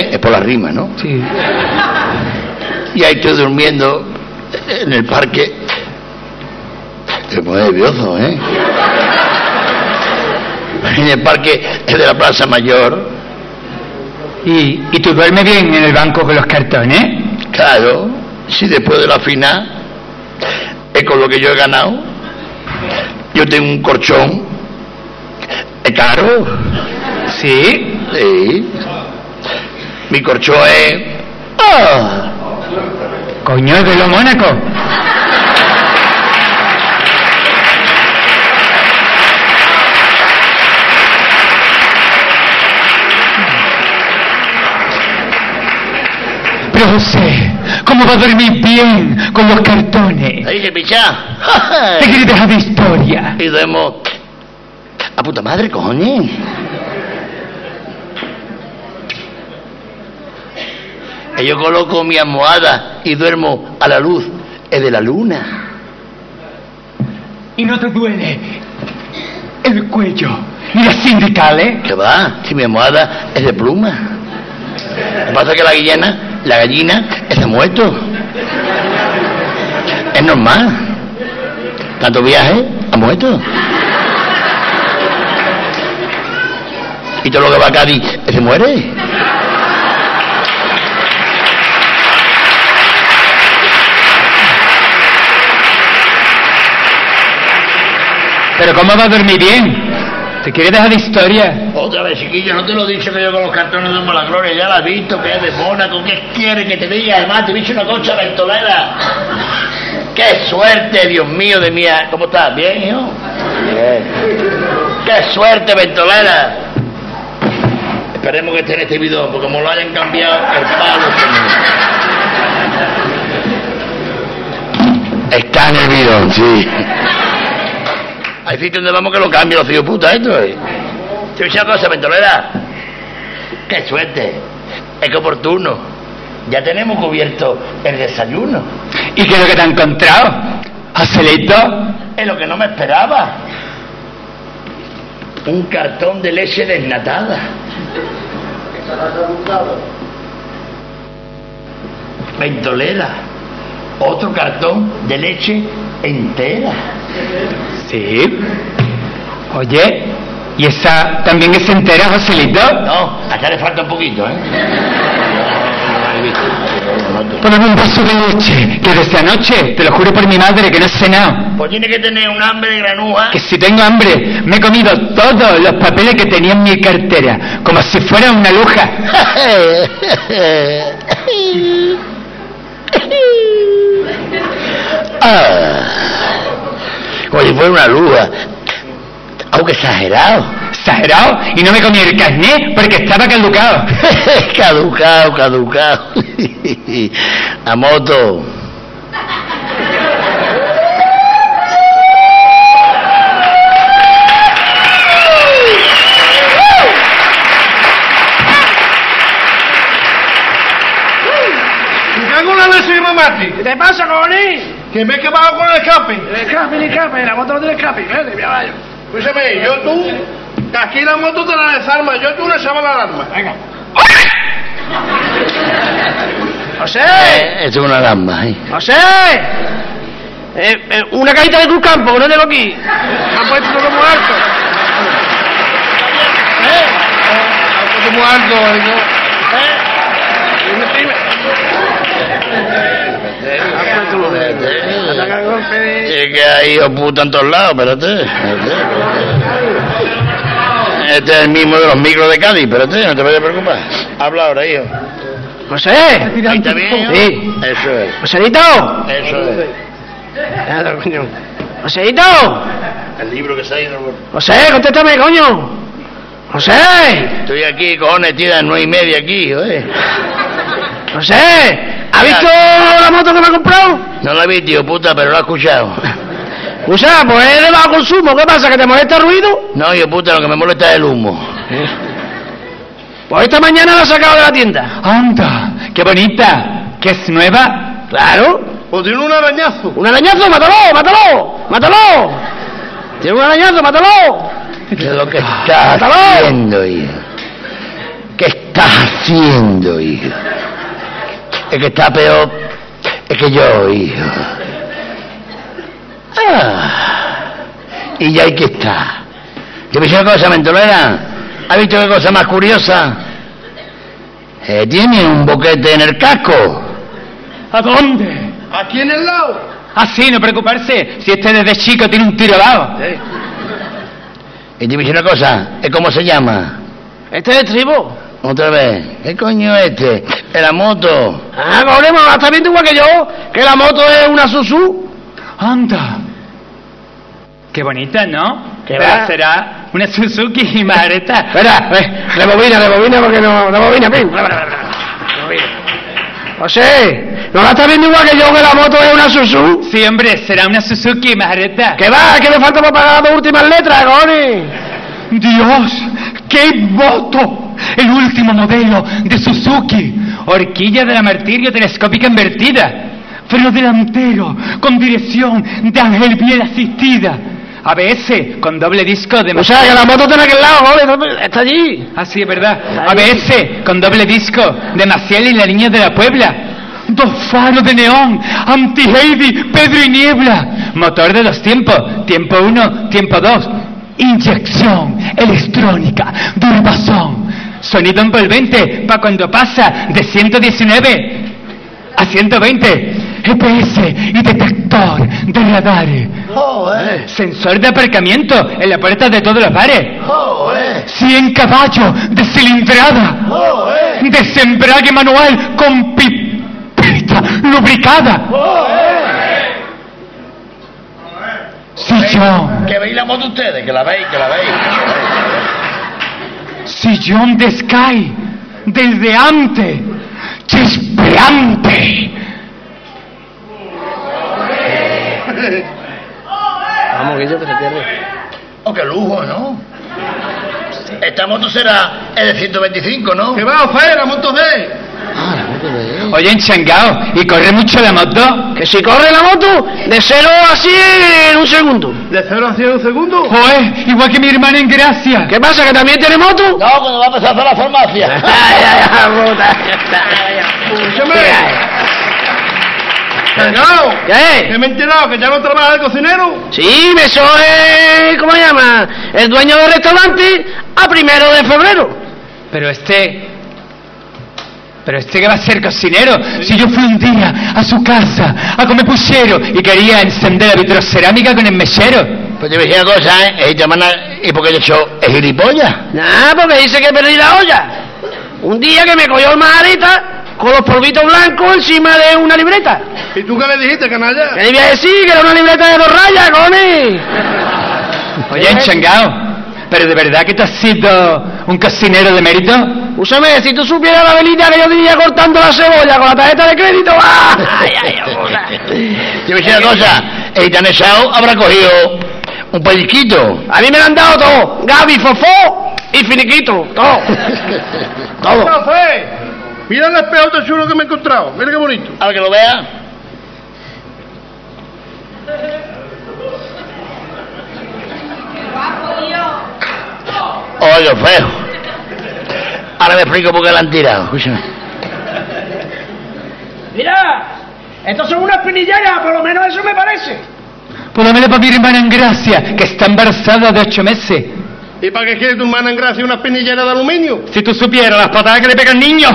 Joder, es por la rima, ¿no? Sí. Y ahí estoy durmiendo en el parque. Es muy nervioso, ¿eh? En el parque es de la Plaza Mayor. ¿Y, ¿Y tú duermes bien en el banco con los cartones? Claro, si después de la final es con lo que yo he ganado. Yo tengo un colchón. Es caro. Sí. Sí. Mi corcho es. ¡Ah! Coño, es de los Mónaco. Pero José, ¿cómo va a dormir bien con los cartones? Ahí se picha. ¿Te quieres dejar de historia? Y duermo. A puta madre, cojones. Que yo coloco mi almohada y duermo a la luz es de la luna. ¿Y no te duele el cuello ni las sindicales? ¿Qué va? Si mi almohada es de pluma. Lo que pasa es que la gallina, la gallina, está muerto. Es normal. Tanto viaje, ha muerto. Y todo lo que va a Cádiz, se muere. Pero ¿cómo va a dormir bien? ¿Te quieres dejar de historia? Otra vez, chiquillo, no te lo he dicho que yo con los cartones de la gloria, ya la has visto, que es de Mónaco, ¿qué quiere que te diga? Además, te he dicho una concha ventolera. ¡Qué suerte, Dios mío de mía! ¿Cómo estás? ¿Bien, hijo? Bien. ¡Qué suerte, ventolera! Esperemos que esté en este video, porque como lo hayan cambiado, el palo se me- Está en el bidón, sí. Hay sitio donde vamos que lo cambie los hijos puta esto, ¿eh? Te una cosa, ventolera. ¡Qué suerte! Es que oportuno. Ya tenemos cubierto el desayuno. ¿Y qué es lo que te ha encontrado? ¿Joselito? Es lo que no me esperaba. Un cartón de leche desnatada. Ventolera. Otro cartón de leche entera. Sí. Oye, ¿y esa también es entera, Joselito? No, acá le falta un poquito, ¿eh? Ponme un vaso de leche, que desde anoche, te lo juro por mi madre, que no he cenado. Pues tiene que tener un hambre de granuja. Que si tengo hambre, me he comido todos los papeles que tenía en mi cartera, como si fuera una luja. Ah. Como si fuera una luja. Aunque exagerado. Exagerado, y no me comí el carnet porque estaba caducado. caducado, caducado. A moto. ¿Qué te pasa, cojones? Que me he quemado con el escape. El escape, el escape, la moto no tiene escape. Vete, mi caballo. Escúchame, yo tú, que aquí la moto te la desarma, yo tú le echaba la alarma. Venga. José, Eh, Eso es una alarma, ¿eh? José. Eh, eh, una cajita de Cruz Campo, que no tengo aquí. Me han puesto todo muy alto. ¿Eh? Me han puesto muy alto. no- ¿Eh? Dime, dime. Me han puesto lo Es que hay puta en todos lados, espérate. Este es el mismo de los micros de Cádiz, espérate, no te vayas a preocupar. Habla ahora, hijo. José. Ahí está bien? Sí. Eso es, Joséito. eso es. Nada, coño. Joséito. El libro que se ha ido. José, contéstame, coño. José, Estoy aquí, cojones, tira nueve y media aquí, ¿eh? José, ¿ha visto la moto que me ha comprado? No la vi, tío puta, pero la he escuchado. Usa, pues es de bajo consumo. ¿Qué pasa? ¿Que te molesta el ruido? No, yo puta, lo que me molesta es el humo. Pues esta mañana la he sacado de la tienda. ¡Anda! ¡Qué bonita! ¿Que es nueva? Claro. Pues tiene un arañazo. Un arañazo, mátalo, mátalo, mátalo. Tiene un arañazo, mátalo. ¿Qué es lo que estás ¡Mátalo! haciendo, hijo? ¿Qué estás haciendo, hijo? Es que está peor. Es que yo, hijo. Ah, y ya hay que estar. ¿Te ves una cosa, mentolera? ¿Has visto qué cosa más curiosa? Eh, tiene un boquete en el casco. ¿A dónde? Aquí en el lado. Así, no preocuparse. Si este desde chico tiene un tiro dado. Y te ves una cosa, ¿eh, ¿cómo se llama? Este es el tribo. Otra vez. ¿Qué coño es este? ¿Es la moto? Ah, cojones, mamá, está viendo igual que yo, que la moto es una Suzu. ¡Anda! Qué bonita, ¿no? ¿Qué va? será una Suzuki Mareta. Espera, eh, rebobina, rebobina, porque no, rebobina, pim. José, ¿no la estás viendo igual que yo, que la moto es una Suzu? Sí, hombre, será una Suzuki Mareta. ¿Qué va? ¿Qué me falta para pagar las dos últimas letras, cojones? ¡Dios! ¡Qué moto! El último modelo de Suzuki. Horquilla de la martirio telescópica invertida. Freno delantero con dirección de ángel bien asistida. ABS con doble disco de... O sea, que la moto está en aquel lado, está allí. Ah, sí, es verdad. ABS con doble disco de Maciel y la niña de la Puebla. Dos faros de neón, anti-Heidi, Pedro y Niebla. Motor de dos tiempos, tiempo uno, tiempo dos. Inyección electrónica, Durbazón. Sonido envolvente para cuando pasa de 119 a 120. GPS y detector de radares. Sensor de aparcamiento en la puerta de todos los bares. 100 caballos de cilindrada. Desembrague manual con pipeta lubricada. Sillón, Que veis la moto ustedes, que la veis, que la veis. Sillón de Sky, desde antes, chispeante. Vamos, que yo que se pierde. Oh, qué lujo, ¿no? Esta moto será el de 125, ¿no? Que va, Ofe, la moto de. Oye, enchangao, ¿y corre mucho la moto? Que si corre la moto de 0 a 100 en un segundo. De 0 a 100 un segundo. Joder, igual que mi hermana en Gracia. ¿Qué pasa, que también tiene moto? No, cuando va a empezar a hacer la farmacia. Ay, ay, ay, puta. Escúchame. ¿Qué? Que me he enterado que ya no trabaja de cocinero. Sí, eso es, ¿cómo se llama? El dueño del restaurante a primero de febrero. Pero este... Pero este que va a ser cocinero. Si yo fui un día a su casa a comer puchero y quería encender la vitrocerámica con el mechero. Pues te voy a decir una cosa, ¿eh? ¿y por qué le echó el gilipollas? Nah, porque dice que perdí la olla. Un día que me cogió el majarita con los polvitos blancos encima de una libreta. ¿Y tú qué le dijiste, canalla? ¿Qué le iba a decir? Que era una libreta de dos rayas, cojones. Oye, enchangao. ¿Pero de verdad que tú has sido un cocinero de mérito? Úsame, si tú supieras la velita que yo tenía cortando la cebolla con la tarjeta de crédito. ¡ah! Ay, ay, ay. Te a decir una cosa, el Tanesao habrá cogido un pellizquito. A mí me lo han dado todo. Gaby, fofó y finiquito. Todo. Todo. Ofe, mira el espejo tan chulo que me he encontrado. Mira qué bonito. A ver que lo vea. Oye, feo. Ahora me explico por qué la han tirado. Escúchame. Mira, estos son unas pinilleras, por lo menos eso me parece. Por lo menos para mi hermana en Gracia, que está embarazada de ocho meses. ¿Y para qué quiere tu hermana en gracia una pinillera de aluminio? Si tú supieras las patadas que le pega al niño.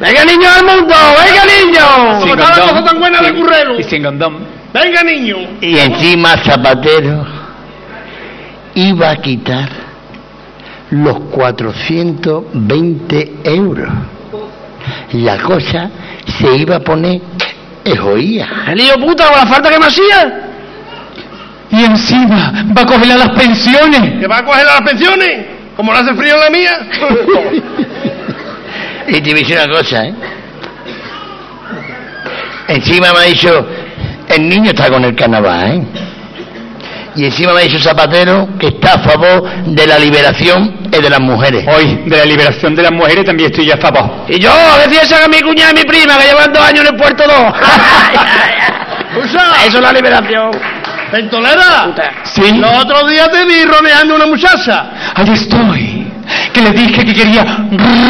Venga, niño del mundo, venga, niño. Sin cosa tan buena de currero. Y sin condón. Venga, niño. Y encima Zapatero iba a quitar los 420 euros. La cosa se iba a poner ejoía. El lío puta con la falta que me hacía. Y encima va a coger las pensiones. ¿Que va a coger las pensiones? ¿Como no hace frío en la mía? Y te voy a decir una cosa, ¿eh? Encima me ha dicho, el niño está con el carnaval, ¿eh? Y encima me ha dicho Zapatero que está a favor de la liberación eh, de las mujeres. Hoy, de la liberación de las mujeres también estoy yo a favor. Y yo, a ver si esa es mi cuñada y mi prima, que llevan dos años en el puerto dos. Escucha, Eso es la liberación. Pentolera. Sí, Los otros días te vi roneando una muchacha. ahí estoy. Que le dije que quería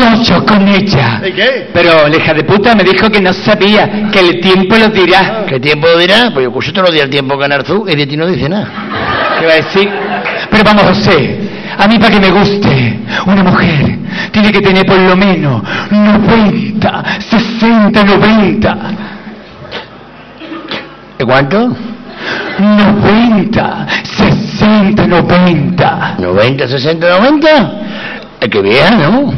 rocho con ella. ¿Y qué? Pero la hija de puta me dijo que no sabía, que el tiempo lo dirá. ¿Qué tiempo dirá? Pues yo escucho todos los días el tiempo que Narzú y de ti no dice nada. ¿Qué va a decir? Pero vamos, José, a mí para que me guste una mujer tiene que tener por lo menos 90, 60, 90. ¿De cuánto? 90, 60, 90. ¿90, 60, 90? Es que vieja, ¿no?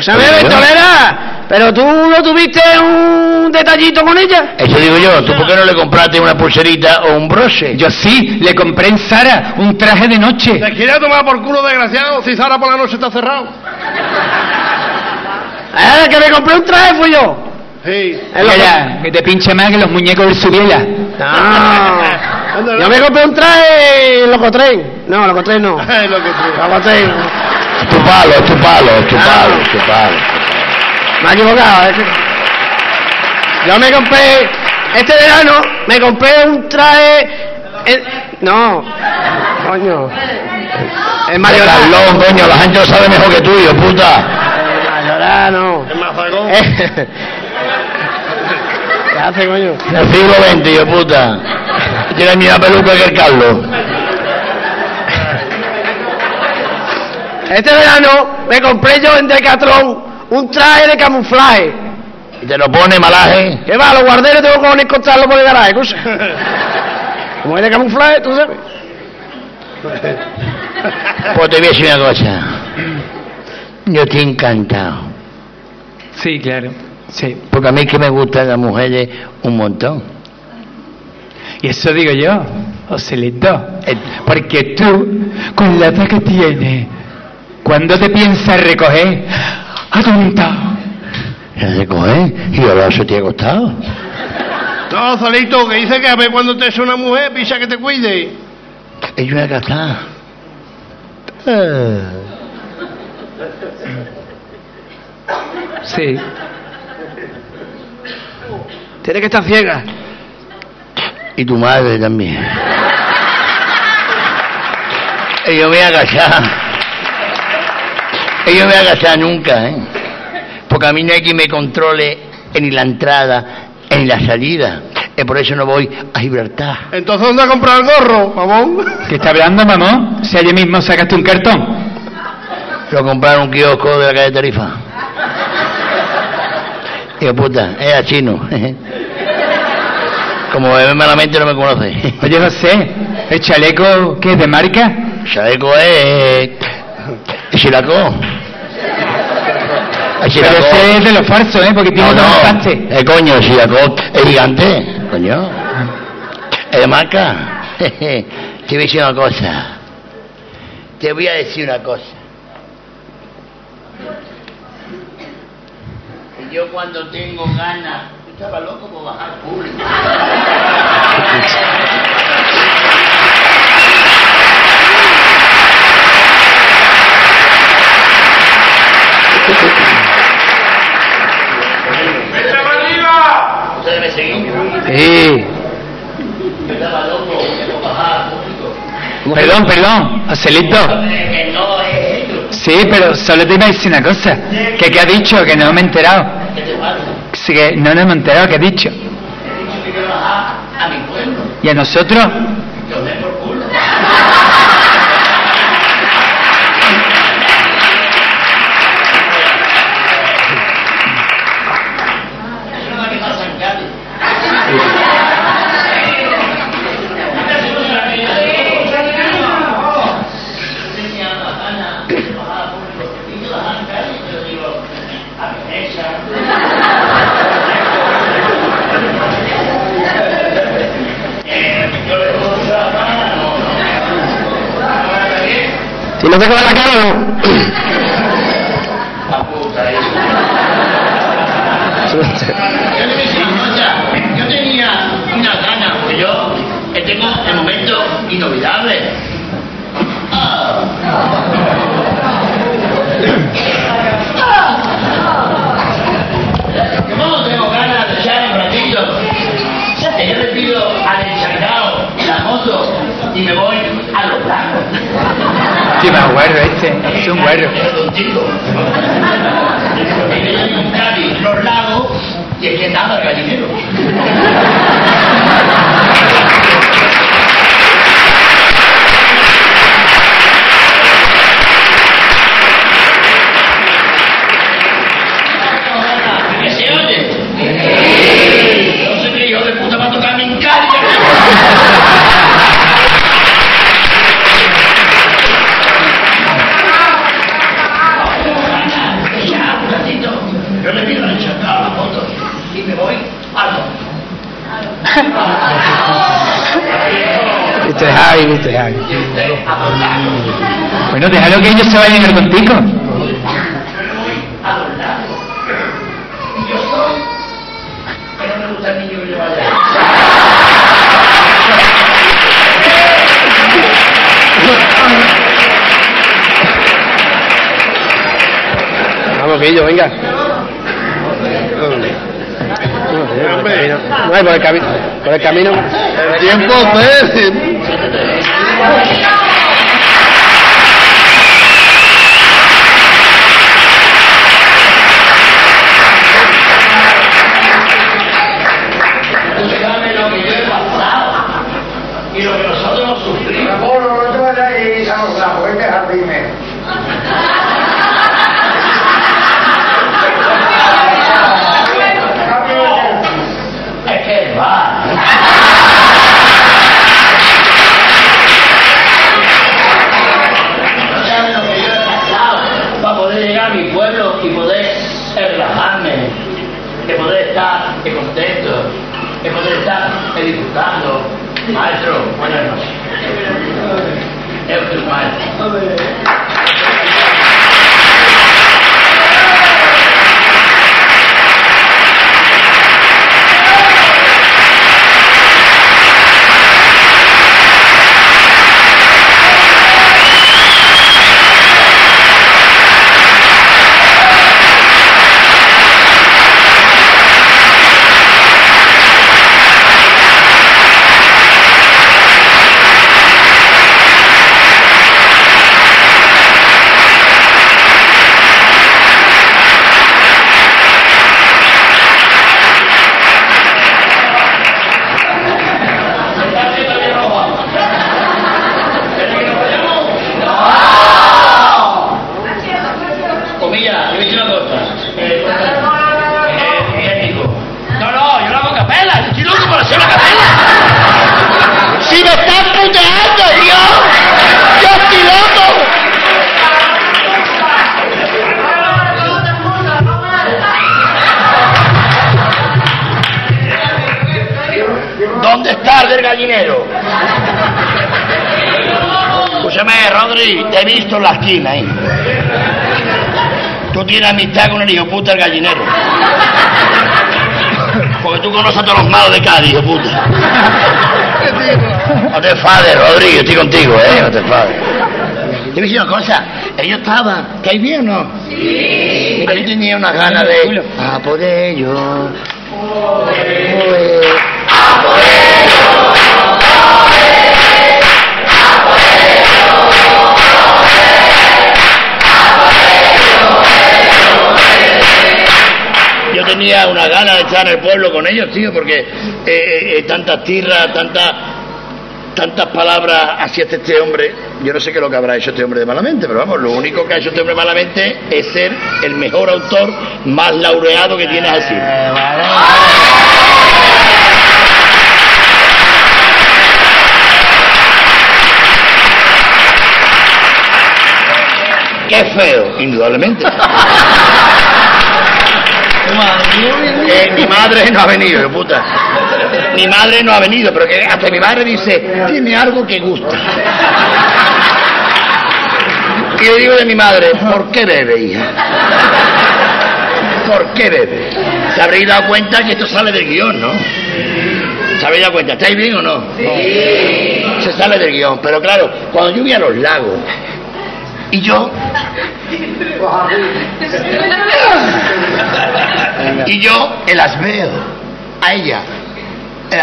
¿Sabes, Ventolera? Pero tú no tuviste un detallito con ella. Eso digo yo, ¿tú por qué no le compraste una pulserita o un broche? Yo sí, le compré en Sara un traje de noche. ¿Te quieres tomar por culo, desgraciado? Si Zara por la noche está cerrado. Eh, que me compré un traje fui yo. Sí. Mira, que te pinche más que los muñecos del Subiela. No. Yo me compré un traje Locotren. No, Locotren no. Ay, lo que tú. Locotren. Tu palo, tu palo, tu palo, tu palo. Me he equivocado. que- Yo me compré, este verano, me compré un traje... No, coño. Mayoral. Carlón, coño, la gente lo sabe mejor que tú, hijo puta. En Mayoral, no. El mazagón. Eh. ¿Qué hace, coño? El siglo XX, hijo puta. Tiene la misma peluca que el Carlos. Este verano me compré yo en Decathlon un traje de camuflaje. Y te lo pone malaje. ¿Qué va? Los guarderos tengo que encontrarlo por el garaje, cosa. Como es de camuflaje, tú sabes. Pues te voy a decir una cosa. Yo estoy encantado. Sí, claro. Sí. Porque a mí que me gustan las mujeres un montón. Y eso digo yo, Joselito. Eh, Porque tú, con la edad que tienes, ¿cuándo te piensas recoger? Atonta. ¿Se recoge? Y ahora eso te ha costado. No, Zolito, que dice que a ver cuando te es una mujer, pisa que te cuide. Es una casada. Eh, Sí. Tiene que estar ciega. Y tu madre también. Y yo me voy a agachar. Y yo me voy a agachar nunca, ¿eh? Porque a mí no hay quien me controle ni la entrada ni la salida. Y por eso no voy a Gibraltar. Entonces, ¿dónde a comprar el gorro, mamón? ¿Qué está hablando, mamón? Si ayer mismo sacaste un cartón. Lo compraron en un kiosco de la calle Tarifa. Digo, puta, era chino. Como bebe malamente no me conoce. Oye, José, ¿el chaleco qué es de marca? Chaleco es... Chilacó. El Pero Chilacó- ese es de los falsos, ¿eh? Porque tiene No, dos no, eh, coño, el Chilacó es gigante, coño. Es de marca. Te voy a decir una cosa. Te voy a decir una cosa. Yo cuando tengo ganas, estaba loco por bajar público. ¿Ustedes me seguís? Sí. Estaba loco por bajar público. Perdón, perdón, ello. Sí, pero solo te iba a decir una cosa. ¿Que qué ha dicho? Que no me he enterado. ¿Qué te pasa? Sí, que no nos hemos enterado, ¿qué ha dicho? Que. ¿Y a nosotros? Si no se queda la cara, no. Guarro este. Es un guarro. Los y el que nada gallinero. Bueno, déjalo que ellos se vayan a ir contigo. que que. Vamos, Guillo, venga. No, por el camino. Por el camino. El tiempo. Yeah. Ahí. Tú tienes amistad con el hijo puta del gallinero. Porque tú conoces a todos los malos de Cádiz, hijo puta. No te enfades, Rodri, yo estoy contigo, ¿eh? No te enfades. Te voy a decir una cosa, ellos estaban, ¿estáis bien o no? Sí. Mira, yo tenía unas ganas de... A por ellos. Pues, Yo tenía una gana de estar en el pueblo con ellos, tío, porque eh, eh, eh, tantas tirras, tantas tantas palabras hacía este hombre. Yo no sé qué es lo que habrá hecho este hombre de malamente, pero vamos, lo único que ha hecho este hombre malamente es ser el mejor autor más laureado que tienes así. Qué feo, indudablemente. Eh, mi madre no ha venido, puta. Mi madre no ha venido, pero que hasta mi madre dice, tiene algo que gusta. Y le digo de mi madre, ¿por qué bebe, hija? ¿Por qué bebe? Se habréis dado cuenta que esto sale del guion, ¿no? ¿Se habéis dado cuenta? ¿Estáis bien o no? Sí. Se sale del guion. Pero claro, cuando yo voy a los lagos y yo... Y yo eh, las veo a ella. Eh,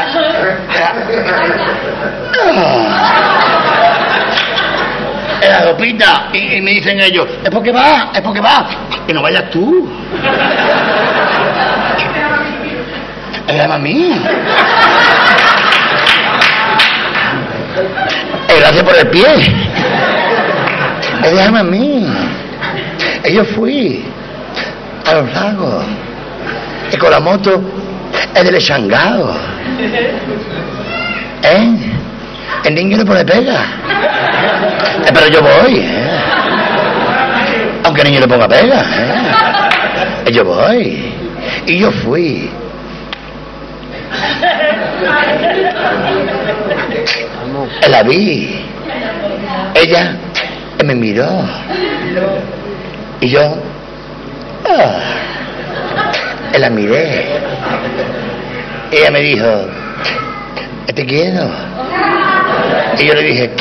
En la ropita y, y me dicen ellos, es porque va, es porque va, que no vayas tú. Él a mí. Hace por el pie. Llama a mí. Yo fui a los lagos. Y con la moto es del Shangao. ¿Eh? El niño le pone pega. Eh, pero yo voy, ¿eh? Aunque el niño le ponga pega. Eh, Yo voy. Y yo fui. La vi. Ella me miró. Y yo ah, la miré. Ella me dijo, te quiero. Y yo le dije,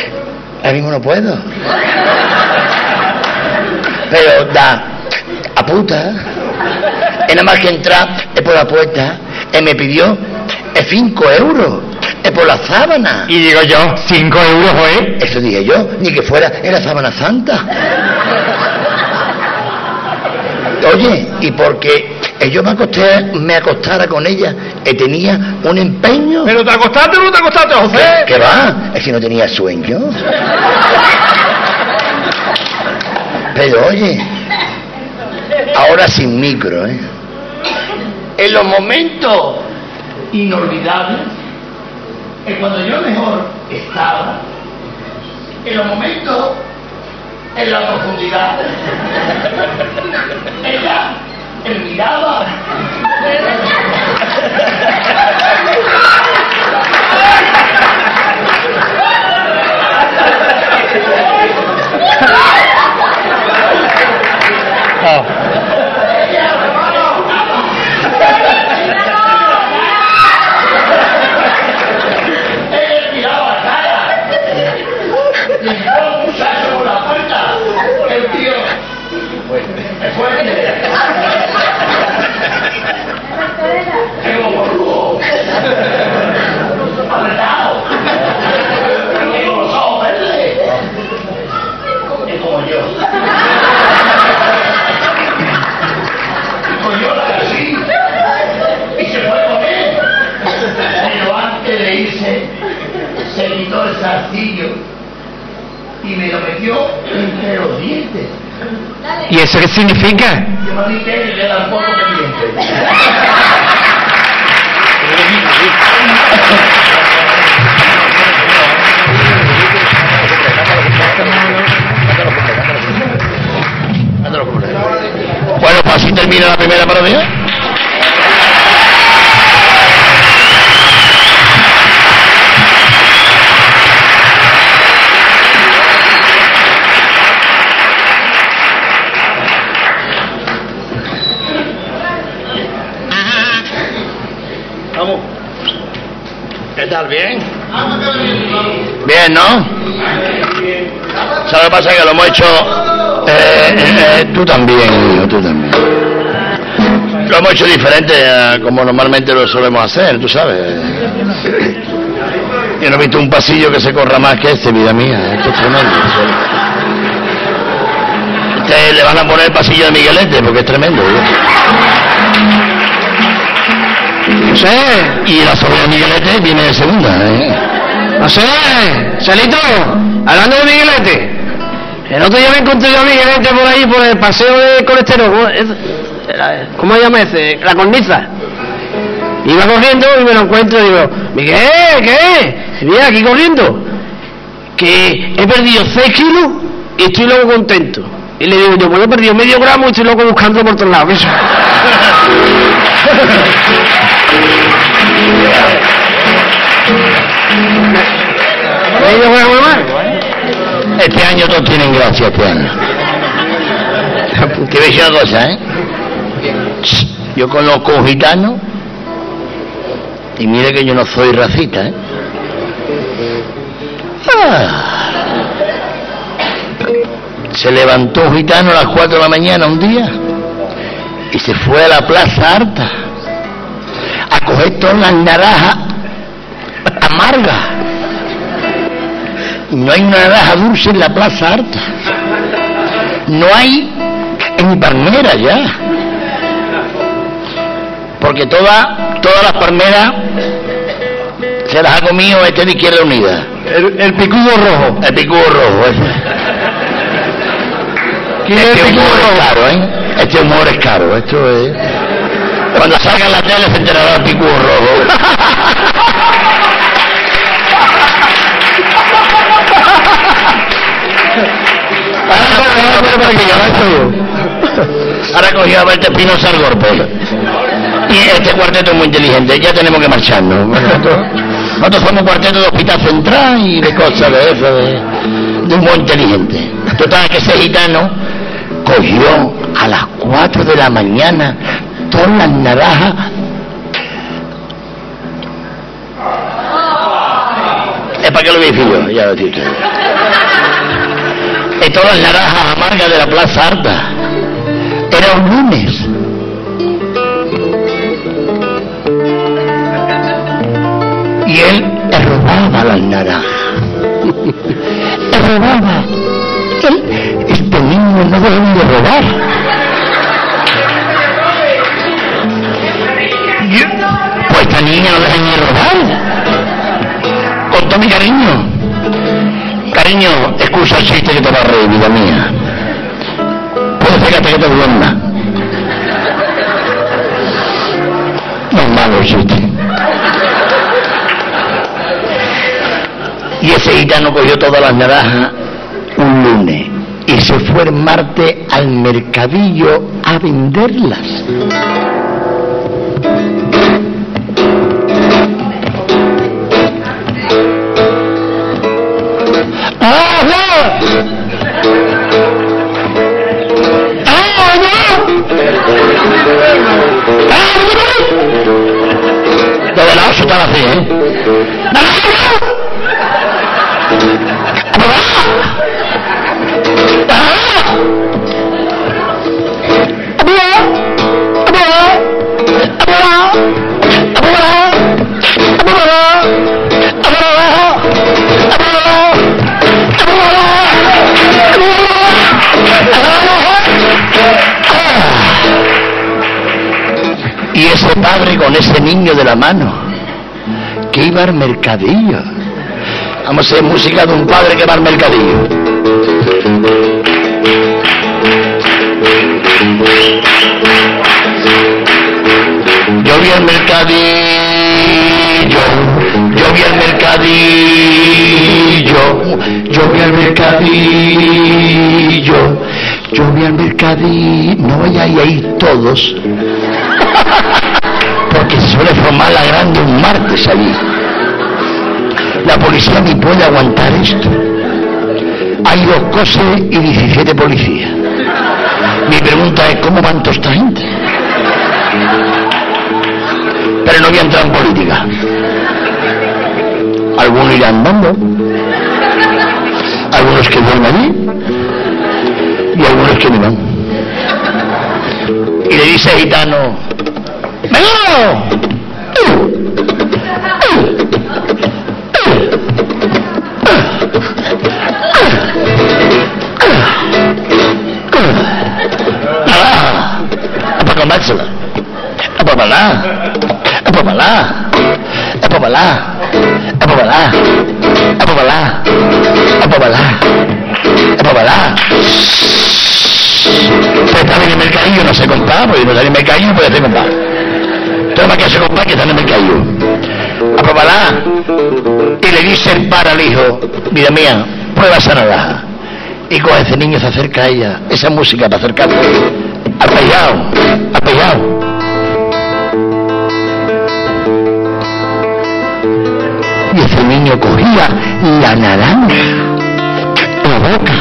ahora mismo no puedo. Pero da, a puta. Y nada más que entrar por la puerta, él me pidió es 5 euros. Es por la sábana. Y digo yo, cinco euros, ¿eh? Eso dije yo, ni que fuera, era sábana santa. Oye, y porque yo me acosté, me acostara con ella, y tenía un empeño. ¿Pero te acostaste o no te acostaste, José? ¿Qué va? Es que no tenía sueño. Pero oye, ahora sin micro, ¿eh? En los momentos inolvidables, es cuando yo mejor estaba, en los momentos, en la profundidad, ella me miraba. Él significa? A como normalmente lo solemos hacer, tú sabes. Yo no he visto un pasillo que se corra más que este, vida mía. Esto es tremendo. Ustedes le van a poner el pasillo de Miguelete porque es tremendo. ¿eh? No sé. Y la sobrina de Miguelete viene de segunda, ¿eh? No sé, Salito, hablando de Miguelete. El otro día me encontré yo a Miguelete por ahí, por el paseo de colesterol. ¿Cómo, es- la- ¿cómo se llama ese? La cornisa. Iba corriendo y me lo encuentro y digo, Miguel, ¿qué? Mira, aquí corriendo. Que he perdido 6 kilos y estoy luego contento. Y le digo yo, pues he perdido medio gramo y estoy loco buscando por todos lados. ¿qué eso? medio gramo más. Este año todos tienen gracia, este año. Veis una cosa, ¿eh? Yo conozco un gitano y mire que yo no soy racista, ¿eh? Ah. Se levantó un gitano a las 4 de la mañana un día y se fue a la Plaza Harta a coger todas las naranjas amargas. No hay una naranja dulce en la Plaza Harta. No hay en palmera ya. Porque todas todas las palmeras se las ha comido este de Izquierda Unida. El, el picudo rojo. El picudo rojo, ese. ¿Quién es el Este humor es rojo? caro, ¿eh? Este humor es caro, esto es... Cuando salga en la tele se enterará el picudo rojo. Ahora cogió a Berta Espinosa al golpe. Este cuarteto es muy inteligente, ya tenemos que marcharnos. Nosotros, nosotros somos cuarteto de hospital central y de cosas de eso, de, de un muy inteligente. Total, que ese gitano cogió a las 4 de la mañana todas las naranjas. Es para que lo veis yo, ya lo digo. Y todas las naranjas amargas de la Plaza Arta. Era un lunes. Y él robaba las naranjas. Robaba. Él, este niño no debe de robar. Pues esta niña no debe ni robar. Con todo mi cariño. Cariño, excusa el chiste que te va a reír, vida mía. Puede ser que te duerma. No es malo el chiste. Gitano cogió todas las naranjas un lunes y se fue el martes al mercadillo a venderlas. ¡Ah, no! ¡Ah, no! ¡Ah, no! Lo de la oso estaba así, ¿eh? ¡Ah, ese niño de la mano, que iba al mercadillo. Vamos a hacer música de un padre que va al mercadillo. Yo vi el mercadillo, yo vi el mercadillo, yo vi el mercadillo, yo vi el mercadillo, no vayáis ahí todos, porque se suele formar la grande un martes allí. La policía ni puede aguantar esto. Hay dos cosas y 17 policías. Mi pregunta es, ¿cómo van toda esta gente? Pero no voy a entrar en política. Algunos irán andando, algunos que van allí y algunos que no van. Y le dice el gitano, ¡Megano! Para bailar. Es para bailar. Es para bailar. Es para bailar. Es para bailar. Es para bailar. Es para bailar. Pero está en el mercadillo, no sé comprar, porque en el mercadillo, puede hacer comprar. Entonces, ¿para qué se comprar que está en el mercadillo? A para. Y le dice el padre al hijo, vida mía, prueba esa naranja. Y coge ese niño, se acerca a ella, esa música para acercarse al pellado, al pellado. Y ese niño cogía la naranja, boca.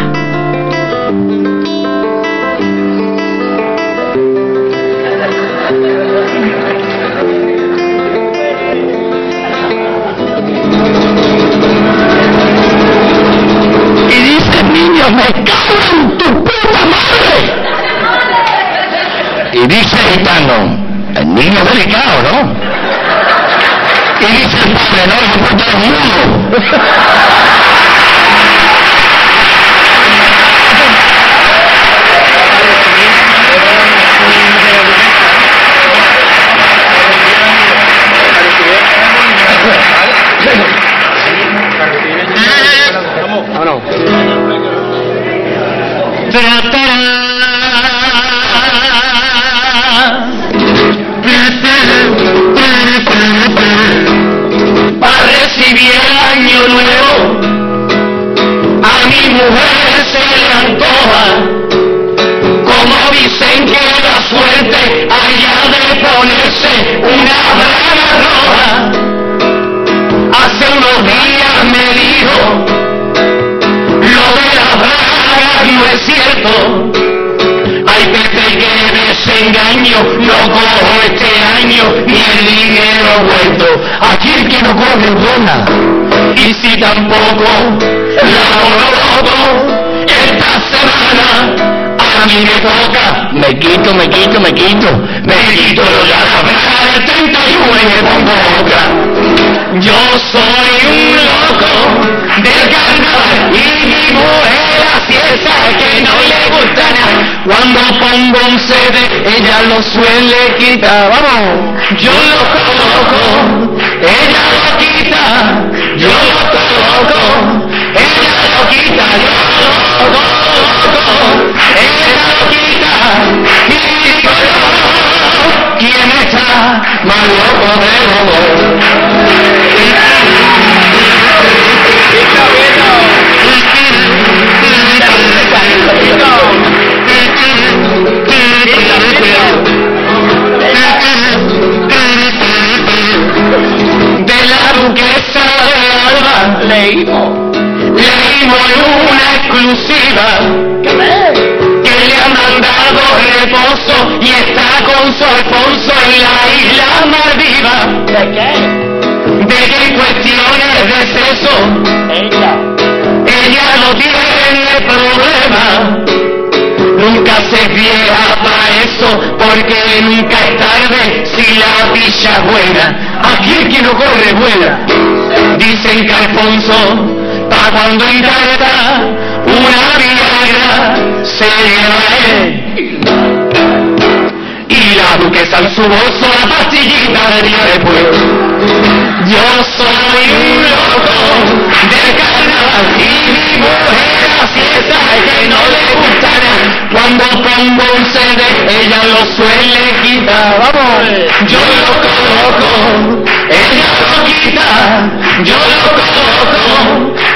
Y dice niño, me cago en tu puta madre. Y dice gitano, el niño delicado, ¿no? Y dice el padre, no, no puede el no cojo este año ni el dinero vuelto. Aquí el que no corre buena. Y si tampoco la coloco esta semana, a mí me toca. Me quito, me quito, me quito, me quito ya la braga del 31 y me pongo. Yo soy un loco del carnaval y mujer así esa que no le gusta nada. Cuando pongo un CD, ella lo suele quitar. Vamos, yo lo coloco, ella lo quita. Yo lo coloco, ella lo quita. Yo lo coloco, ella lo quita. Y yo, ¿quién está más loco de los porque nunca es tarde si la pilla es buena. Aquí el que no corre vuela. Dicen que Alfonso, pa' cuando intenta una viagra, se lleva él. Y la duquesa en su bolso la pastillita de día después. Yo soy un loco del carnaval y mi mujer así es que no le gusta nada. Cuando pongo un CD ella lo suele quitar. Vamos, yo lo coloco, ella lo quita. Yo lo coloco,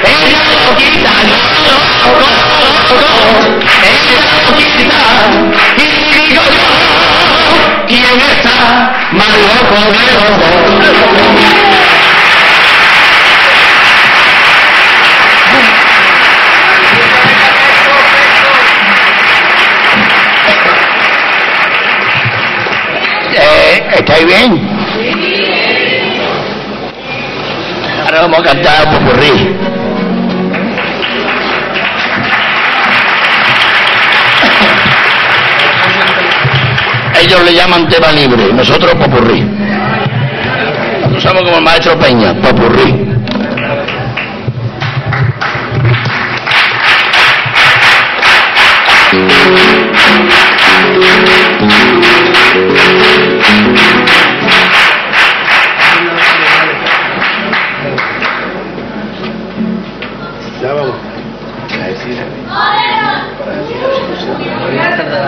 ella lo quita. Yo lo coloco, ella lo quita. Y digo yo, ¿quién está más loco de los? ¿Estáis bien? Ahora vamos a cantar popurrí. Ellos le llaman tema libre, nosotros popurrí. Nosotros somos como el maestro Peña, popurrí. Ya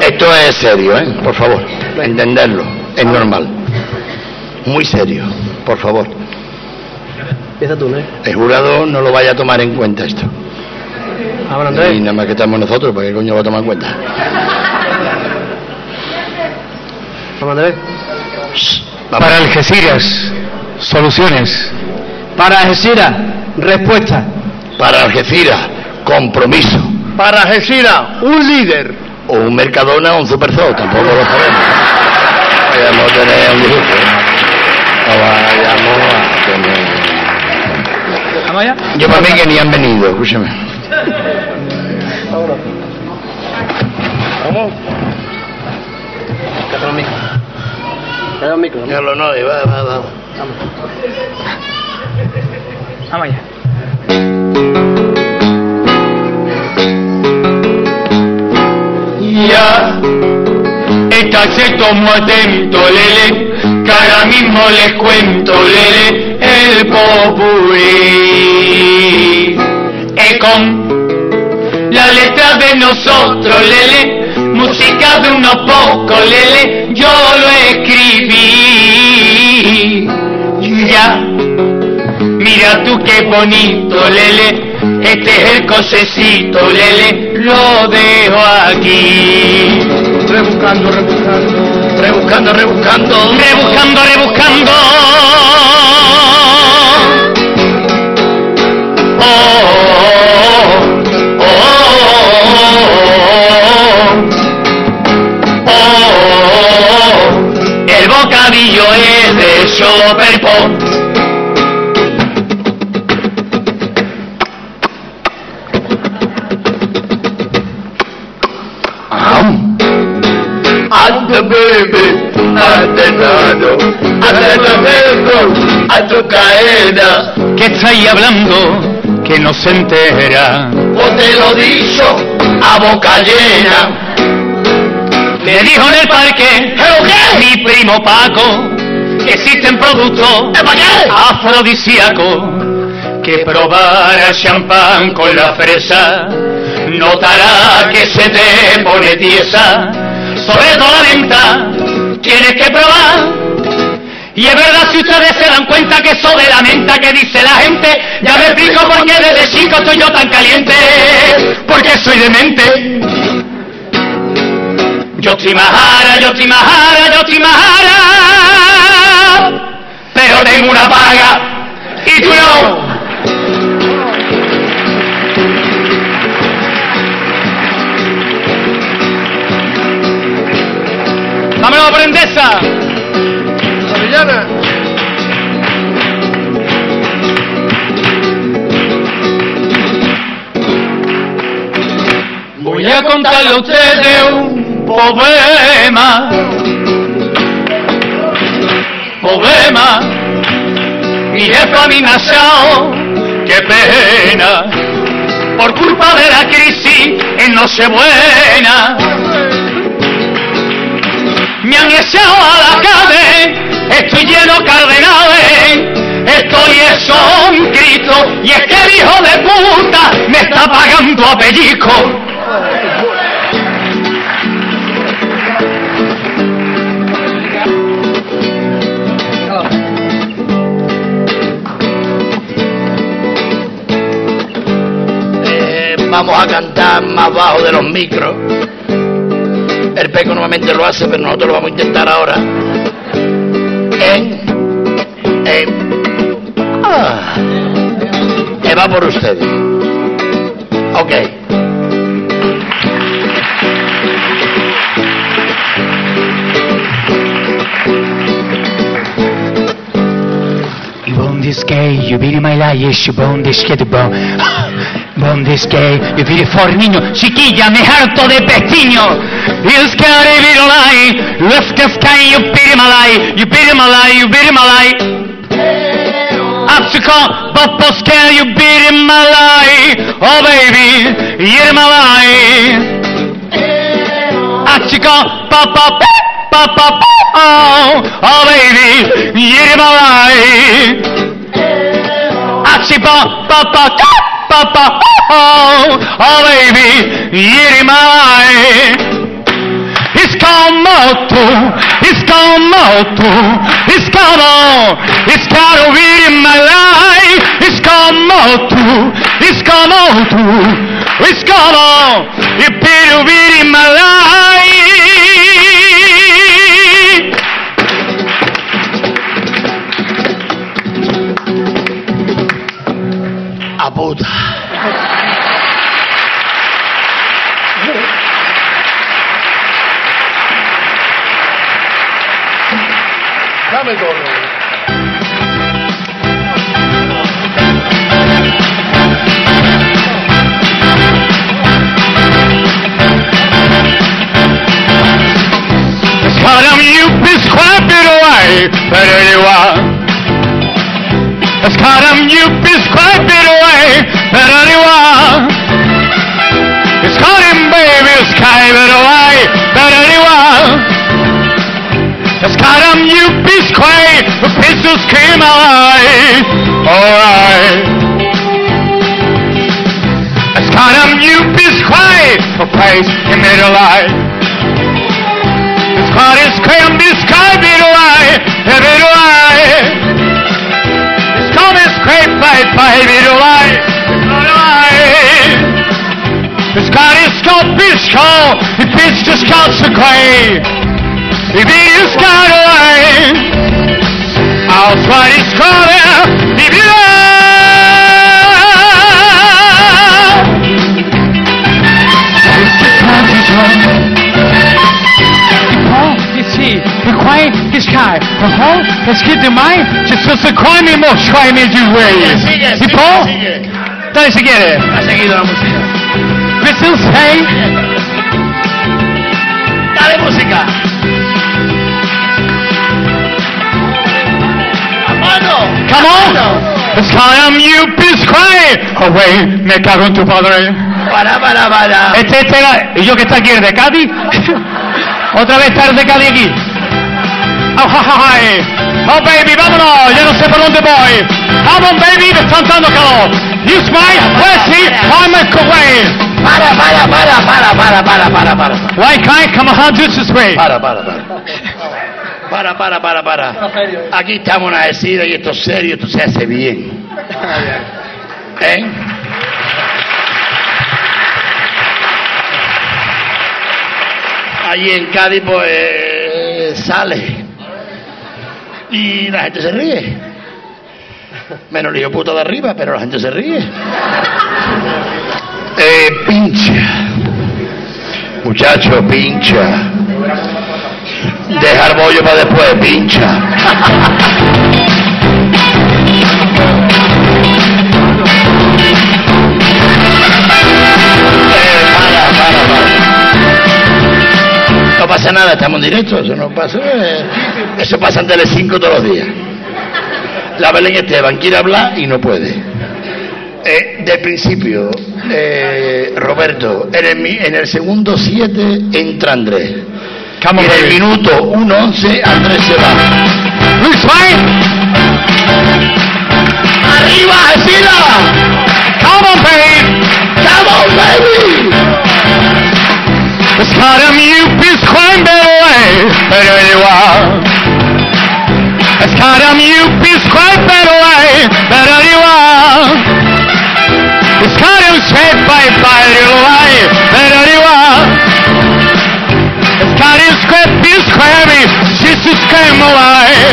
Esto es serio, ¿eh? Por favor, entenderlo. Es normal. Muy serio, por favor. Empieza tú, ¿no? El jurado no lo vaya a tomar en cuenta esto. Ahora, Y Andrés. nada más que estamos nosotros, porque coño lo va a tomar en cuenta? Vamos, Andrés. Vamos. Para Algeciras, soluciones. Para Algeciras, respuesta. Para Algeciras, compromiso. Para Algeciras, un líder. O un Mercadona o un Superzoo, tampoco lo sabemos. Vayamos a tener un. ¿eh? No vayamos a tener... ¿Vamos allá? Yo para mí que ni han venido, escúchame. Vamos. Cállate los micros. Cállate los micros. Ya lo no, va, va, va. Vamos allá. Estarse tomo atento, lele, que ahora mismo les cuento, lele, el popurrí. Es con la letra de nosotros, lele, música de unos pocos, lele, yo lo escribí. Ya Mira tú qué bonito, Lele. Este es el cosecito, Lele. Lo dejo aquí. Rebuscando, rebuscando. Rebuscando, rebuscando. Rebuscando, rebuscando. Oh, oh, oh, oh, oh. El bocadillo es de Soperpop. Nano, a tu cadena. que estáis hablando que no se entera. O te lo dicho a boca llena. Me dijo en el parque mi primo Paco que existen productos afrodisíacos que probar champán con la fresa notará que se te pone tiesa. Sobre todo la venta tienes que probar. Y es verdad si ustedes se dan cuenta que eso de la menta que dice la gente, ya me explico por qué desde chico estoy yo tan caliente, porque soy demente. Yo estoy yo estoy yo estoy contarle a ustedes un problema. Problema. Mi jefa ha echado, qué pena. Por culpa de la crisis en Nochebuena. Me han echado a la calle, estoy lleno de cardenales. Estoy eso un grito y es que el hijo de puta me está pagando a pellizco. Vamos a cantar más bajo de los micros. El peco normalmente lo hace, pero nosotros lo vamos a intentar ahora. En. En. Ah. Va por ustedes. Ok. You born this gay, you be my yes, you born this kid, born. Born this gay, you be for niño, chiquilla, me harto de pestiño. You scary little lie, let's get sky, you be my life, you be my life, you be my life. Absicon, Popo scare, you be my life. Oh baby, you're my life. Absicon, Papa, pa, pa, oh, oh, baby, you're my life. Achi, pa, pa, pa, pa, pa, oh, oh, baby, you're my life. It's como tú, it's como tú, it's como, it's gotta be in my life. It's coming going but Madame, you bist quite away, better you quite away, But anyway. It's calling, baby, it's quite away, But anyway, it's Madame, you cry, pistols came alive. Alright. As kind of you is quiet, a place in middle life. As cloud is crammed, this sky, middle life, middle life. This calm is great, fight, fight, middle life, middle life. This cloud is called fish call, the fish just calls the clay. If it is God alive. Our pride is to if you Required his child. Ajá, es que demás se suscribe y mostra en el güey. Sigue, sigue, ¿Y po? sigue. Dale si Don't forget it. música. Jesús, hey. Dale música. Come on. It's time you please cry. Oh, wait, me cago en tu padre. Para, para, para. Este, este y yo que está aquí, ¿eres de Cádiz? Otra vez estar de Cádiz aquí. Oh, ja, eh. oh, baby, vámonos, ya no sé por dónde voy. Come on, baby, me están dando calor. You smile, let's I'm a Kuwait. Para, para, para, para, para, para, para, para. Why can't come on this way? Para, para, para. Para, para, para, para. Aquí estamos decida y esto es serio, esto se hace bien. ¿Eh? Allí en Cádiz, pues, sale. Y la gente se ríe. Menos el hijo puto de arriba, pero la gente se ríe. Eh, pincha. Muchacho, pincha. Dejar bollo para después, pincha. Eh. No pasa nada, estamos en directo, eso no pasa. eh, Eso pasa en Telecinco todos los días. La Belén Esteban quiere hablar y no puede. Eh, principio, eh, Roberto, en el, en el segundo 7 entra Andrés. Estamos y en el minuto 1.11 Andrés se va. Luis Fain. ¡Arriba, Gecila! ¡Come on, baby! ¡Come on, baby! Escaram e o Pisco em Belém, Pereruá. Escaram e o Pisco em Belém, Pereruá. Escaram o Chefe em you Pereruá. इसको इसको है जीसस का मुआए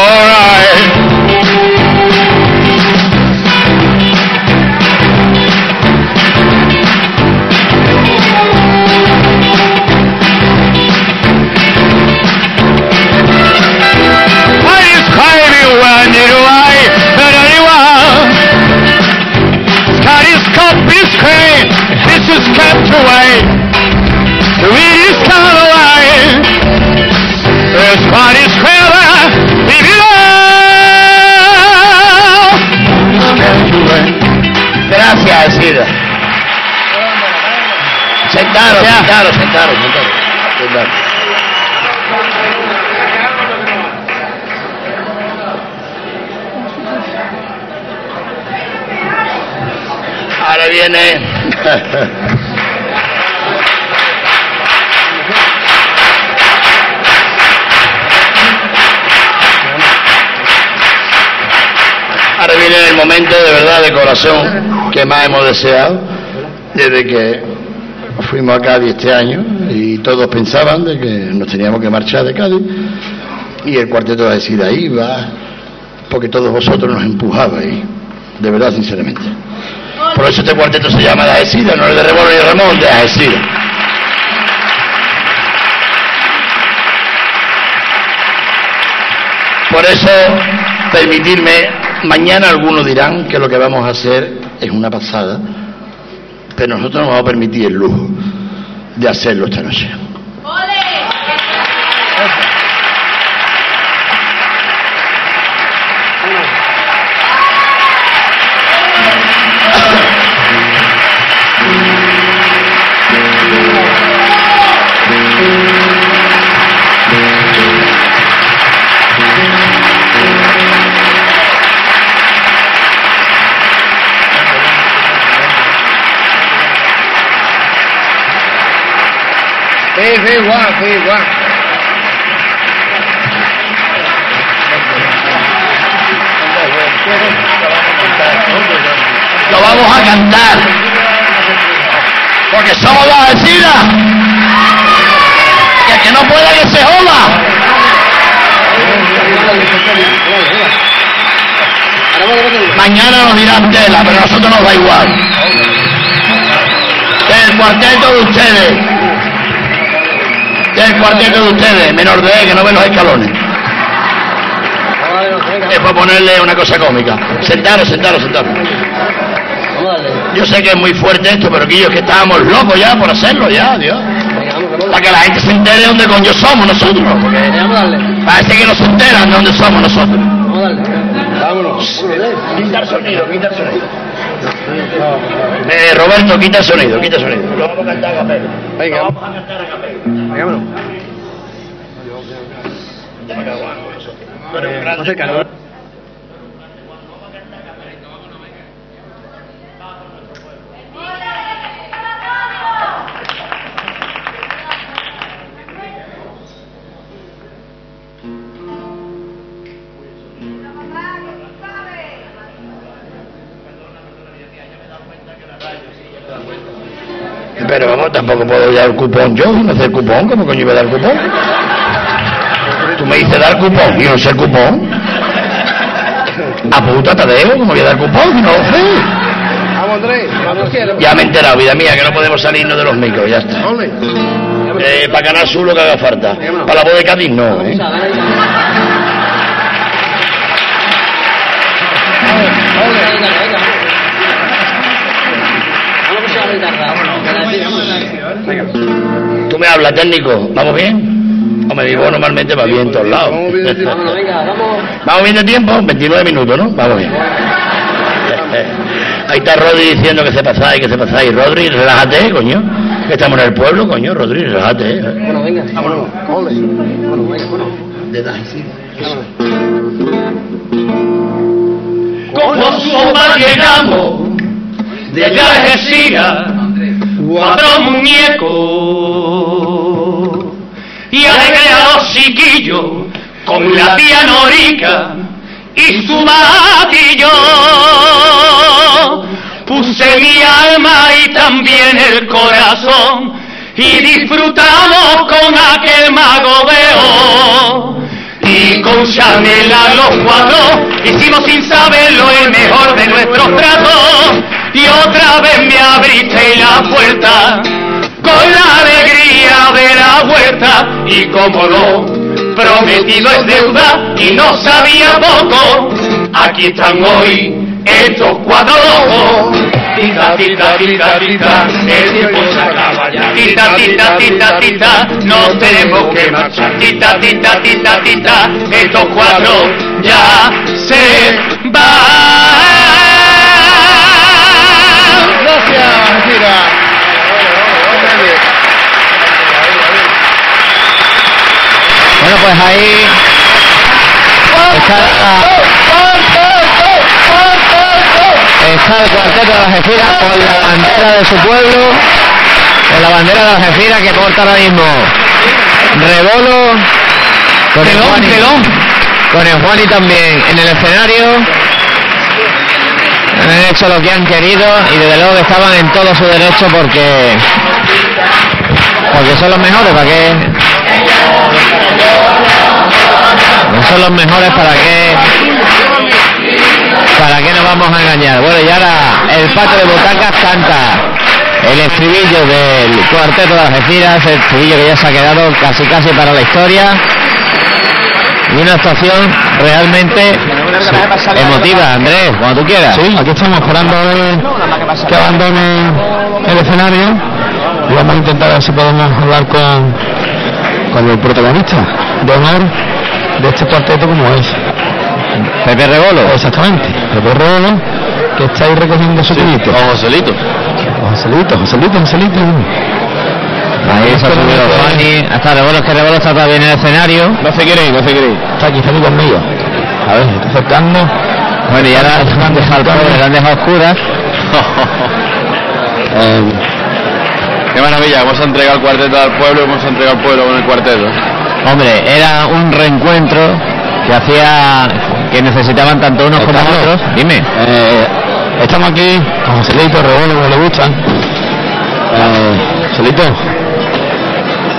और आए This is kept away. It is coming. Sentaros, sentaros, sentaros, sentaros. sentaros. Ahora viene. Ahora viene el momento de verdad de corazón que más hemos deseado desde que fuimos a Cádiz este año y todos pensaban de que nos teníamos que marchar de Cádiz y el cuarteto de Asida iba porque todos vosotros nos empujabais, de verdad sinceramente. Por eso este cuarteto se llama de Asida, no es de Remón y Ramón, de Asida. Por eso, permitirme, mañana algunos dirán que lo que vamos a hacer es una pasada, pero nosotros nos vamos a permitir el lujo de hacerlo esta noche. Sí, sí, sí. Lo vamos a cantar. Porque somos las vecinas. Que el que no pueda que se joda. Mañana nos dirán tela, pero a nosotros nos da igual. Del cuarteto de ustedes. Del cuarteto de ustedes, menor de que no ven los escalones. Es para ponerle una cosa cómica. Sentaros, sentaros, sentaros. Yo sé que es muy fuerte esto, pero que yo es que estábamos locos ya por hacerlo ya, Dios. Para que la gente se entere de dónde coño somos nosotros. Parece que no se enteran de dónde somos nosotros. Vámonos. Quita el sonido, quita el sonido. Eh, Roberto, quita el sonido, quita el sonido. Lo vamos a cantar a. Venga. Vamos a cantar. Pero dar cupón yo, no sé el cupón, ¿cómo coño iba a dar cupón? Tú me dices dar cupón, yo no sé el cupón. Apunta Tadeo, ¿cómo voy a dar cupón? No lo sé. Vamos, Andrés. Vamos, quiero. Ya me he enterado, vida mía, que no podemos salirnos de los micros, ya está. Eh, para Canal Sur lo que haga falta. Para la voz de Cádiz no, ¿eh? Tú me hablas, técnico. ¿Vamos bien? Hombre, mi voz normalmente va bien en todos lados. Vamos bien de tiempo. ¿Vamos bien de tiempo? 29 minutos, ¿no? Vamos bien. Ahí está Rodri diciendo que se pasáis, que se pasáis. Rodri, relájate, coño. Que estamos en el pueblo, coño. Rodri, relájate. ¿eh? Bueno, venga. Vámonos. Ole. Bueno, venga, bueno. De sí. Como sopa llegamos de Algeciras, cuatro muñecos y alegré a los chiquillos con la tía Norica y su matillo. Puse mi alma y también el corazón y disfrutamos con aquel mago oro. Y con Chanel a los cuatro hicimos sin saberlo el mejor de nuestros tratos. Y otra vez me la puerta con la alegría de la vuelta. Y como no, prometido es deuda y no sabía poco. Aquí están hoy estos cuatro locos. Tita, tita, tita, tita, el tiempo se acaba ya. Tita, tita, tita, tita, nos tenemos que marchar. Tita, tita, tita, tita, estos cuatro ya se van. Bueno, pues ahí está, está el cuarteto de Algeciras con la bandera de su pueblo, con la bandera de Algeciras que porta ahora mismo Rebolo, con el Juani, con el Juani también en el escenario. Han hecho lo que han querido y desde luego que estaban en todo su derecho porque porque son los mejores, ¿para qué? No son los mejores, ¿para qué? ¿Para qué nos vamos a engañar? Bueno, y ahora el patio de butacas canta el estribillo del cuarteto de Algeciras, el estribillo que ya se ha quedado casi casi para la historia. Y una actuación realmente emotiva, Andrés, cuando tú quieras. Aquí estamos esperando a ver que abandone el escenario y vamos a intentar ver si podemos hablar con, con el protagonista de honor de este cuarteto como es. Pepe Rebolo. Exactamente, Pepe Rebolo, que está ahí recogiendo su pinito. Con Joselito. Joselito, Joselito, Joselito. Ahí ha subido Juani, hasta Rebolo, que Rebolo está todavía en el escenario. No se quiere ir, no se quiere ir. Está aquí, está aquí conmigo. A ver, está acercando. Bueno, y ahora le han dejado oscuras. Eh, Qué maravilla, hemos entregado el cuarteto al pueblo, hemos entregado al pueblo con el cuarteto. Hombre, era un reencuentro que hacía que necesitaban tanto unos como otros. Dime. Eh, estamos aquí con Joselito, Rebolo, como le gustan. Eh, Joselito,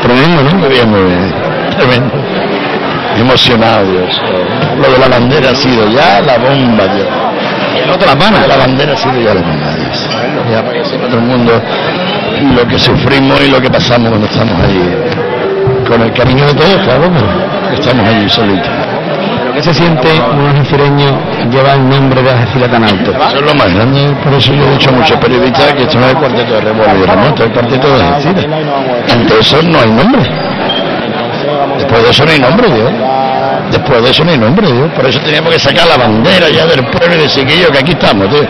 tremendo, ¿no? Muy bien, muy bien. Tremendo. Emocionado, Dios. Lo de la bandera ha sido ya la bomba, Dios. El otro las manos. La bandera ha sido ya la bomba, Dios. Ya para que sepa todo el mundo lo que sufrimos y lo que pasamos cuando estamos ahí. Con el cariño de todos, claro, pero estamos allí solitos. Pero ¿qué se siente un algecireño lleva el nombre de Algeciras tan alto? Eso es lo más grande, por eso yo he dicho a muchos periodistas que esto no es el cuarteto de Revolver, ¿no? Esto es el cuarteto de Algeciras. Ante eso no hay nombre. Después de eso no hay nombre, Dios. Después de eso no hay nombre, Dios. Por eso teníamos que sacar la bandera ya del pueblo y decir que yo, que aquí estamos, tío.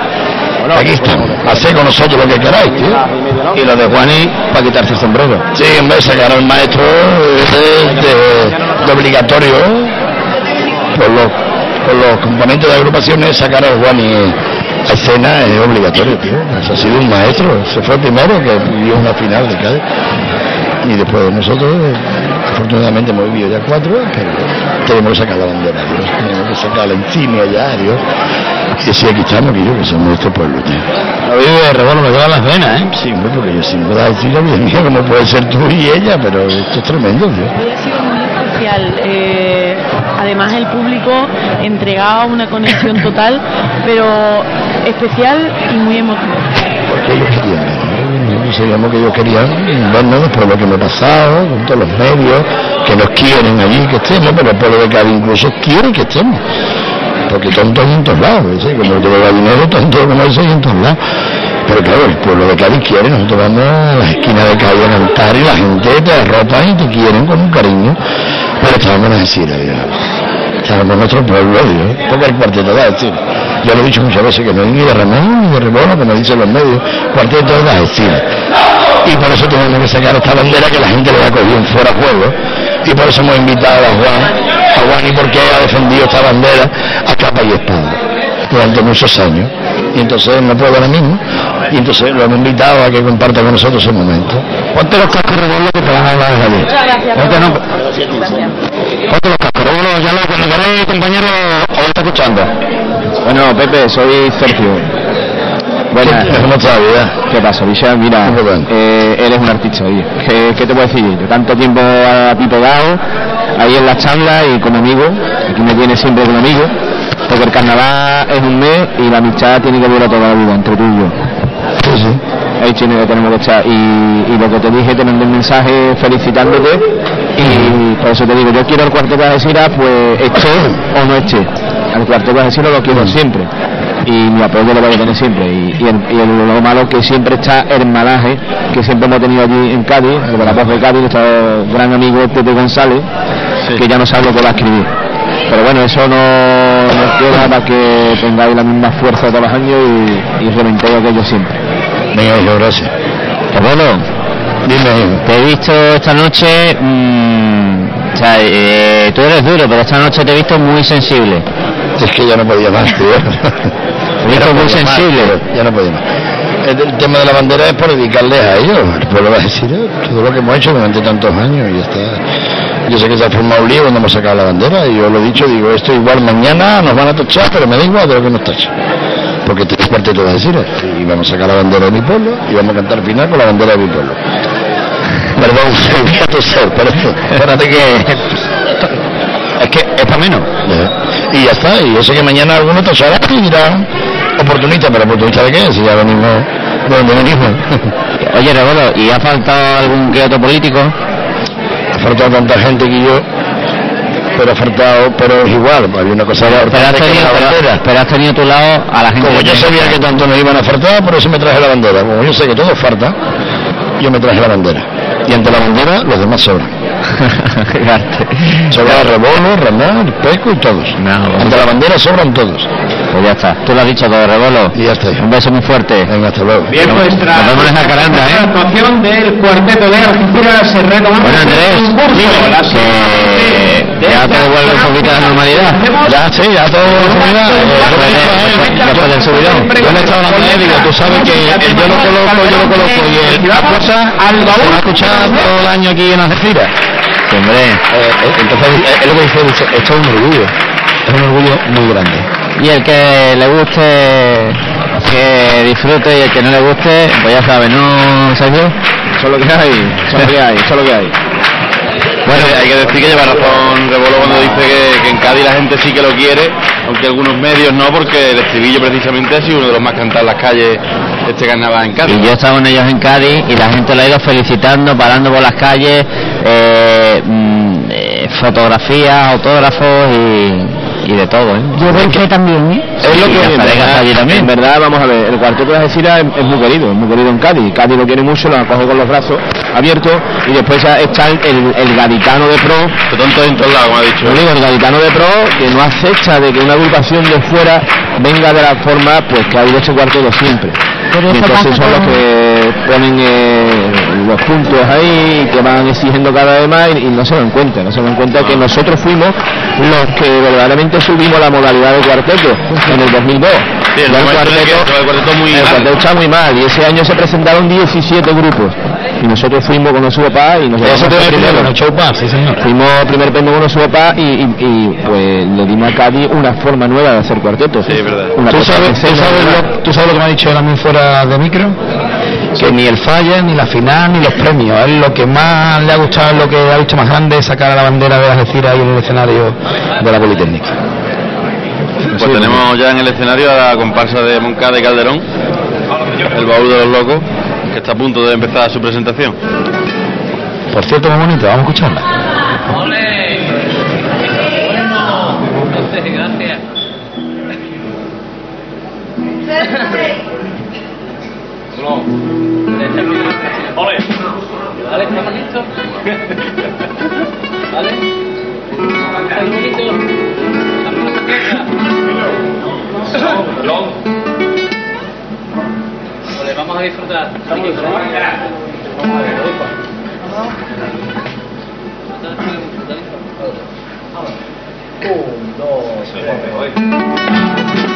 Aquí estamos. Haced con nosotros lo que queráis, tío. Y lo de Juani para quitarse el sombrero. Sí, hombre, sacar al maestro de, de- de obligatorio por los, por los componentes de agrupaciones, sacar al Juani a escena es obligatorio, tío. Ha sido un maestro. Se fue el primero que vivió una final de Cádiz. Y después de nosotros, eh, afortunadamente hemos vivido ya cuatro, pero tenemos que sacar la bandera, Dios. Tenemos que sacar la ya, Dios. Y decir, aquí estamos, que yo, que somos de este pueblo, tío. Lo vive de Rebolo, me quedan las venas, ¿eh? Sí, hombre, porque yo sin duda decirlo bien mío, como puede ser tú y ella, pero esto es tremendo, tío. Hoy ha sido muy especial. eh, además, el público entregaba una conexión total, pero especial y muy emotiva. porque ellos querían Nosotros sabíamos que ellos querían vernos de lo que me ha pasado, con todos los medios, que nos quieren allí que estemos, pero el pueblo de Cádiz incluso quiere que estemos. Porque tontos en todos lados, como el dinero, tonto como eso hay en todos lados. Pero claro, el pueblo de Cádiz quiere, nosotros vamos a las esquinas de Cádiz a cantar y la gente te arropa y te quieren con un cariño. Pero estábamos en Algeciras, Dios. Estábamos en nuestro pueblo, Dios. Porque el cuarteto de Algeciras. Yo lo he dicho muchas veces que no hay ni de Ramón ni de Rebolo, como dicen los medios, cuarteto de Algeciras. Y por eso tenemos que sacar esta bandera que la gente le ha cogido en fuera juego. Y por eso hemos invitado a Juan, a Juan y porque ha defendido esta bandera a capa y espada durante muchos años. Y entonces no puede ahora mismo. Y entonces lo hemos invitado a que comparta con nosotros ese momento. Ponte los cascos Rebolo que te van a hablar de allí. Muchas gracias. Ponte, no, Gracias. ponte los cascos Rebolo, ya lo cuando queréis, compañero, os está escuchando. Bueno, Pepe, soy Sergio. Buenas. ¿Qué pasa, Michel? Mira, eh, eres un artista, oye. ¿Qué, qué te puedo decir? Yo tanto tiempo a ti pegado, ahí en la charla y como amigo, aquí me tienes siempre como amigo, porque el carnaval es un mes y la amistad tiene que durar toda la vida, entre tú y yo. Sí, sí. Ahí tiene que tenemos que estar. Y, y lo que te dije, te mandé un mensaje felicitándote y por eso te digo, yo quiero el cuarteto de Algeciras, pues esté o no esté. Al cuarteto de Algeciras lo quiero siempre y mi apoyo lo voy a tener siempre. Y, y, el- y el- lo malo que siempre está hermanaje, que siempre hemos tenido allí en Cádiz, de la voz de Cádiz, nuestro gran amigo Tete González, que ya no sabe lo que va a escribir. Pero bueno, eso no nos queda para que tengáis la misma fuerza todos los años y, y reventéis aquello siempre. Venga, hijo, gracias. Rebolo, Dime, te he visto esta noche mm, sea, eh, tú eres duro, pero esta noche te he visto muy sensible. Es que ya no podía más, tío. Visto muy más, sensible. tío, ya no podía más. El, el tema de la bandera es por dedicarles a ellos. El pueblo va a decir "Eh, todo lo que hemos hecho durante tantos años y está. Yo sé que se ha formado un lío cuando hemos sacado la bandera y yo lo he dicho, digo, esto igual mañana nos van a tachar, pero me da igual de lo que nos tachan. Porque te cuarteto de decir y vamos a sacar la bandera de mi pueblo y vamos a cantar final con la bandera de mi pueblo. Perdón, voy a toser, perdón. Espérate que... Es que es para menos. Y ya está, y yo sé que mañana alguno tochará y dirá oportunista, pero oportunista de qué, si ya lo mismo, lo mismo. Oye, Rebolo, ¿y ha faltado algún que otro político? Ha faltado tanta gente que yo, pero ha faltado, pero es igual, había una cosa Pero, pero has tenido, la pero- bandera. pero has tenido a tu lado a la gente Como yo te- sabía que tanto nos iban a faltar, por eso me traje la bandera. Como yo sé que todo falta, yo me traje la bandera. Y ante la bandera los demás sobran. Sobra Rebolo, Ramón, Peco y todos. ante la bandera sobran todos. Pues ya está. Tú lo has dicho todo, Rebolo. Y ya está. Un beso muy fuerte. Venga, hasta luego. Bien, Nos- pues nos vemos en la caranda, ¿eh? actuación del cuarteto de se retoma. Bueno, Andrés, que ya todo vuelve un poquito a la normalidad. Ya, sí, ya todo normalidad. Después del subidón. Yo le he estado hablando a él, digo, tú sabes que el yo lo coloco, yo lo coloco y el la cosa se va a escuchar todo el año aquí en Algeciras. Sí, hombre. entonces, eh, es lo que dice, dice, esto es un orgullo, es un orgullo muy grande. Y el que le guste, que disfrute y el que no le guste, pues ya sabe, ¿no, Sergio? Eso es lo que hay, eso es lo que hay, eso es lo que hay. Bueno, hay que decir que lleva razón Rebolo cuando dice que, que en Cádiz la gente sí que lo quiere, aunque algunos medios no, porque el estribillo precisamente ha sido uno de los más cantados en las calles este carnaval en Cádiz. Y yo estaba con ellos en Cádiz y la gente lo ha ido felicitando, parando por las calles, eh, mm, eh, fotografías, autógrafos y, y de todo, ¿eh? Yo que también, ¿eh? Es lo que en también. en verdad, vamos a ver, el cuarteto de Algeciras es, es muy querido, es muy querido en Cádiz. Cádiz lo quiere mucho, lo acoge con los brazos abiertos y después ya está el, el, el gaditano de pro. Que tonto en todos lados, como ha dicho. Lo digo, el gaditano de pro que no acepta de que una agrupación de fuera venga de la forma pues que ha habido este cuarteto siempre. Pero Y entonces son los que ponen eh, los puntos ahí, que van exigiendo cada vez más y, y no se dan cuenta, no se dan cuenta que nosotros fuimos los que verdaderamente subimos la modalidad de cuarteto en el 2002. Sí, el cuarteto, muy el está muy mal y ese año se presentaron 17 grupos y nosotros fuimos con papá y nos llevamos primero, sí señor. Fuimos primer premio con papá y, y- y, pues le dimos a Cádiz una forma nueva de hacer cuarteto. Sí, es verdad. Una ¿Tú sabes, tú, lo, tú sabes lo que me ha dicho mí fuera de micro? Que ni el falla, ni la final, ni los premios. A él lo que más le ha gustado, lo que ha visto más grande es sacar a la bandera de Algeciras ahí en el escenario de la Politécnica. Pues tenemos ya en el escenario a la comparsa de Moncada y Calderón, el baúl de los locos, que está a punto de empezar su presentación. Por cierto, muy bonito, vamos a escucharla. Gracias. Ole. Vale, ¿estamos listos? ¿Vale? ¿Estamos en Vale, vamos a disfrutar. Vamos a Un, dos, No